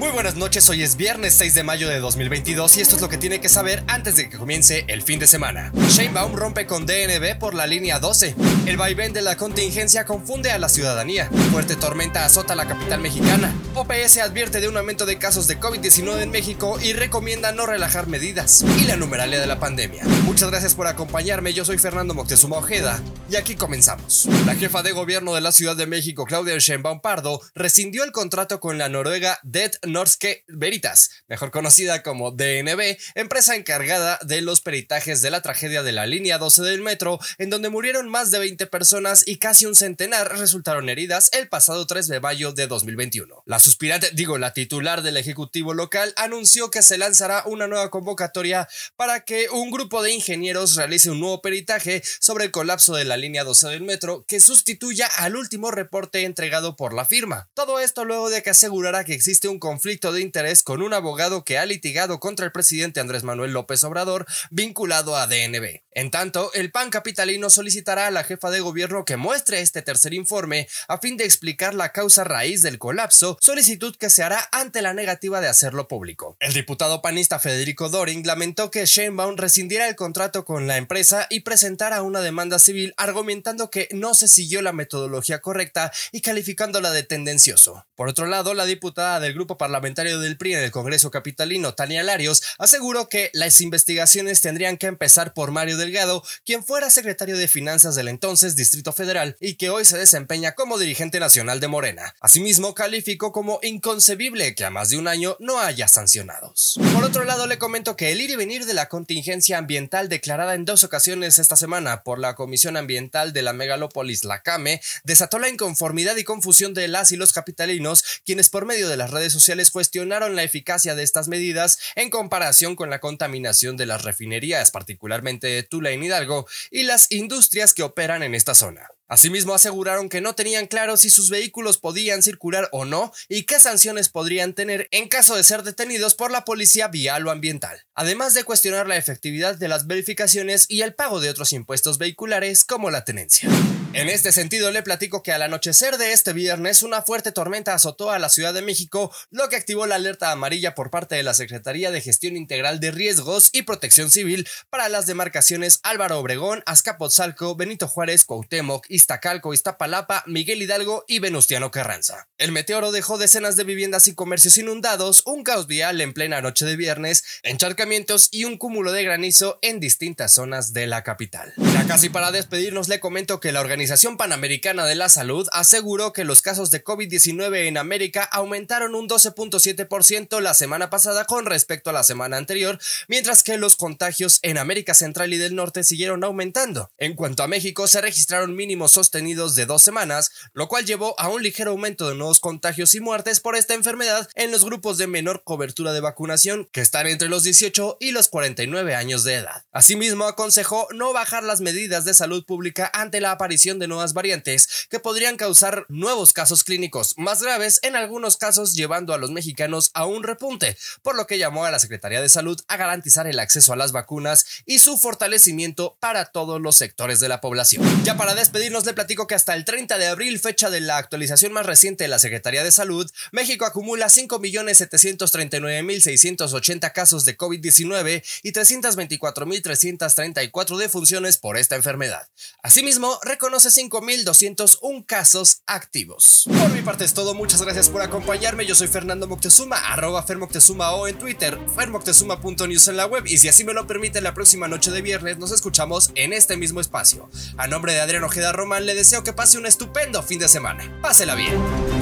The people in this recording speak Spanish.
We Buenas noches, hoy es viernes 6 de mayo de 2022 y esto es lo que tiene que saber antes de que comience el fin de semana. Sheinbaum rompe con DNB por la línea 12. El vaivén de la contingencia confunde a la ciudadanía. Fuerte tormenta azota la capital mexicana. OPS advierte de un aumento de casos de COVID-19 en México y recomienda no relajar medidas. Y la numeralia de la pandemia. Muchas gracias por acompañarme, yo soy Fernando Moctezuma Ojeda y aquí comenzamos. La jefa de gobierno de la Ciudad de México, Claudia Sheinbaum Pardo, rescindió el contrato con la noruega Norske Veritas, mejor conocida como DNB, empresa encargada de los peritajes de la tragedia de la línea 12 del metro, en donde murieron más de 20 personas y casi un centenar resultaron heridas el pasado 3 de mayo de 2021. La suspirante, digo, la titular del Ejecutivo local, anunció que se lanzará una nueva convocatoria para que un grupo de ingenieros realice un nuevo peritaje sobre el colapso de la línea 12 del metro que sustituya al último reporte entregado por la firma. Todo esto luego de que asegurara que existe un conflicto de interés con un abogado que ha litigado contra el presidente Andrés Manuel López Obrador vinculado a DNB. En tanto, el PAN capitalino solicitará a la jefa de gobierno que muestre este tercer informe a fin de explicar la causa raíz del colapso, solicitud que se hará ante la negativa de hacerlo público. El diputado panista Federico Doring lamentó que Sheinbaum rescindiera el contrato con la empresa y presentara una demanda civil argumentando que no se siguió la metodología correcta y calificándola de tendencioso. Por otro lado, la diputada del grupo parlamentario del PRI en el Congreso Capitalino, Tania Larios, aseguró que las investigaciones tendrían que empezar por Mario Delgado, quien fuera secretario de Finanzas del entonces Distrito Federal y que hoy se desempeña como dirigente nacional de Morena. Asimismo, calificó como inconcebible que a más de un año no haya sancionados. Por otro lado, le comento que el ir y venir de la contingencia ambiental declarada en dos ocasiones esta semana por la Comisión Ambiental de la megalópolis La Came desató la inconformidad y confusión de las y los capitalinos, quienes por medio de las redes sociales cuestionaron la eficacia de estas medidas en comparación con la contaminación de las refinerías, particularmente de Tula en Hidalgo, y las industrias que operan en esta zona. Asimismo, aseguraron que no tenían claro si sus vehículos podían circular o no y qué sanciones podrían tener en caso de ser detenidos por la policía vial o ambiental, además de cuestionar la efectividad de las verificaciones y el pago de otros impuestos vehiculares como la tenencia. En este sentido, le platico que al anochecer de este viernes una fuerte tormenta azotó a la Ciudad de México, lo que activó la alerta amarilla por parte de la Secretaría de Gestión Integral de Riesgos y Protección Civil para las demarcaciones Álvaro Obregón, Azcapotzalco, Benito Juárez, Cuauhtémoc, Iztacalco, Iztapalapa, Miguel Hidalgo y Venustiano Carranza. El meteoro dejó decenas de viviendas y comercios inundados, un caos vial en plena noche de viernes, encharcamientos y un cúmulo de granizo en distintas zonas de la capital. Ya casi para despedirnos le comento que la Organización Panamericana de la Salud aseguró que los casos de COVID-19 en América aumentaron un 12.7% la semana pasada con respecto a la semana anterior, mientras que los contagios en América Central y del Norte siguieron aumentando. En cuanto a México, se registraron mínimos sostenidos de dos semanas, lo cual llevó a un ligero aumento de nuevos contagios y muertes por esta enfermedad en los grupos de menor cobertura de vacunación, que están entre los 18 y los 49 años de edad. Asimismo, aconsejó no bajar las medidas de salud pública ante la aparición de nuevas variantes que podrían causar nuevos casos clínicos más graves, en algunos casos llevando a los mexicanos a un repunte, por lo que llamó a la Secretaría de Salud a garantizar el acceso a las vacunas y su fortalecimiento para todos los sectores de la población. Ya para despedirnos le platico que hasta el 30 de abril, fecha de la actualización más reciente de la Secretaría de Salud, México acumula 5.739.680 casos de COVID-19 y 324.334 defunciones por esta enfermedad. Asimismo, reconoce 5.201 casos activos. Por mi parte es todo, muchas gracias por acompañarme. Yo soy Fernando Moctezuma, arroba Fermoctezuma o en Twitter, fermoctezuma.news en la web. Y si así me lo permite, la próxima noche de viernes nos escuchamos en este mismo espacio. A nombre de Adrián Ojeda Román, le deseo que pase un estupendo fin de semana. Pásela bien.